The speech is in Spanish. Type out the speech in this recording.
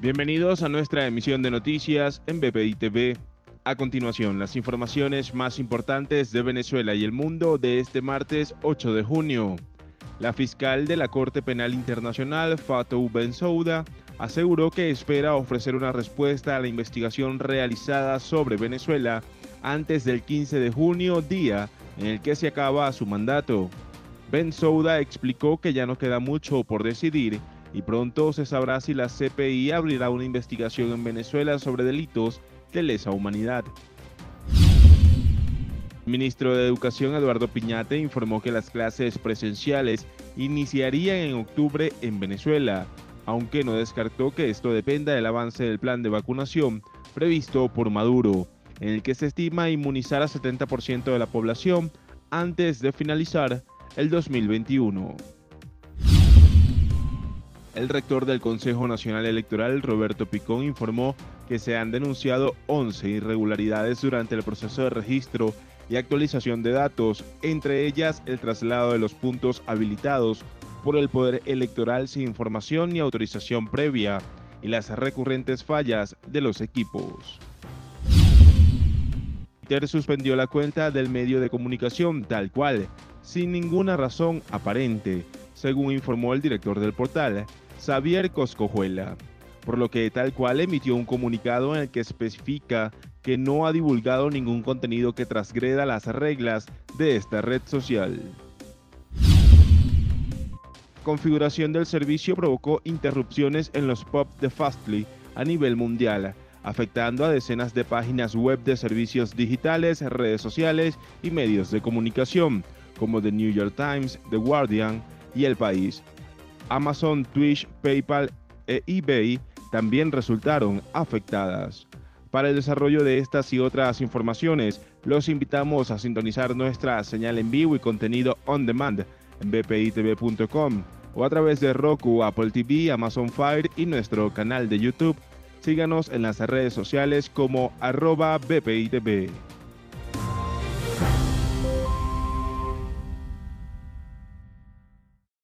Bienvenidos a nuestra emisión de noticias en BPI TV. A continuación, las informaciones más importantes de Venezuela y el mundo de este martes 8 de junio. La fiscal de la Corte Penal Internacional, Fatou Bensouda, aseguró que espera ofrecer una respuesta a la investigación realizada sobre Venezuela antes del 15 de junio, día en el que se acaba su mandato. Bensouda explicó que ya no queda mucho por decidir y pronto se sabrá si la CPI abrirá una investigación en Venezuela sobre delitos de lesa humanidad. Ministro de Educación Eduardo Piñate informó que las clases presenciales iniciarían en octubre en Venezuela, aunque no descartó que esto dependa del avance del plan de vacunación previsto por Maduro, en el que se estima inmunizar a 70% de la población antes de finalizar el 2021. El rector del Consejo Nacional Electoral, Roberto Picón, informó que se han denunciado 11 irregularidades durante el proceso de registro y actualización de datos, entre ellas el traslado de los puntos habilitados por el Poder Electoral sin información ni autorización previa y las recurrentes fallas de los equipos. Twitter suspendió la cuenta del medio de comunicación tal cual, sin ninguna razón aparente, según informó el director del portal, Xavier Coscojuela, por lo que tal cual emitió un comunicado en el que especifica que no ha divulgado ningún contenido que transgreda las reglas de esta red social. Configuración del servicio provocó interrupciones en los pop de Fastly a nivel mundial, afectando a decenas de páginas web de servicios digitales, redes sociales y medios de comunicación, como The New York Times, The Guardian y El País, Amazon, Twitch, PayPal e eBay también resultaron afectadas. Para el desarrollo de estas y otras informaciones, los invitamos a sintonizar nuestra señal en vivo y contenido on demand en bpitv.com o a través de Roku, Apple TV, Amazon Fire y nuestro canal de YouTube. Síganos en las redes sociales como arroba bpitv.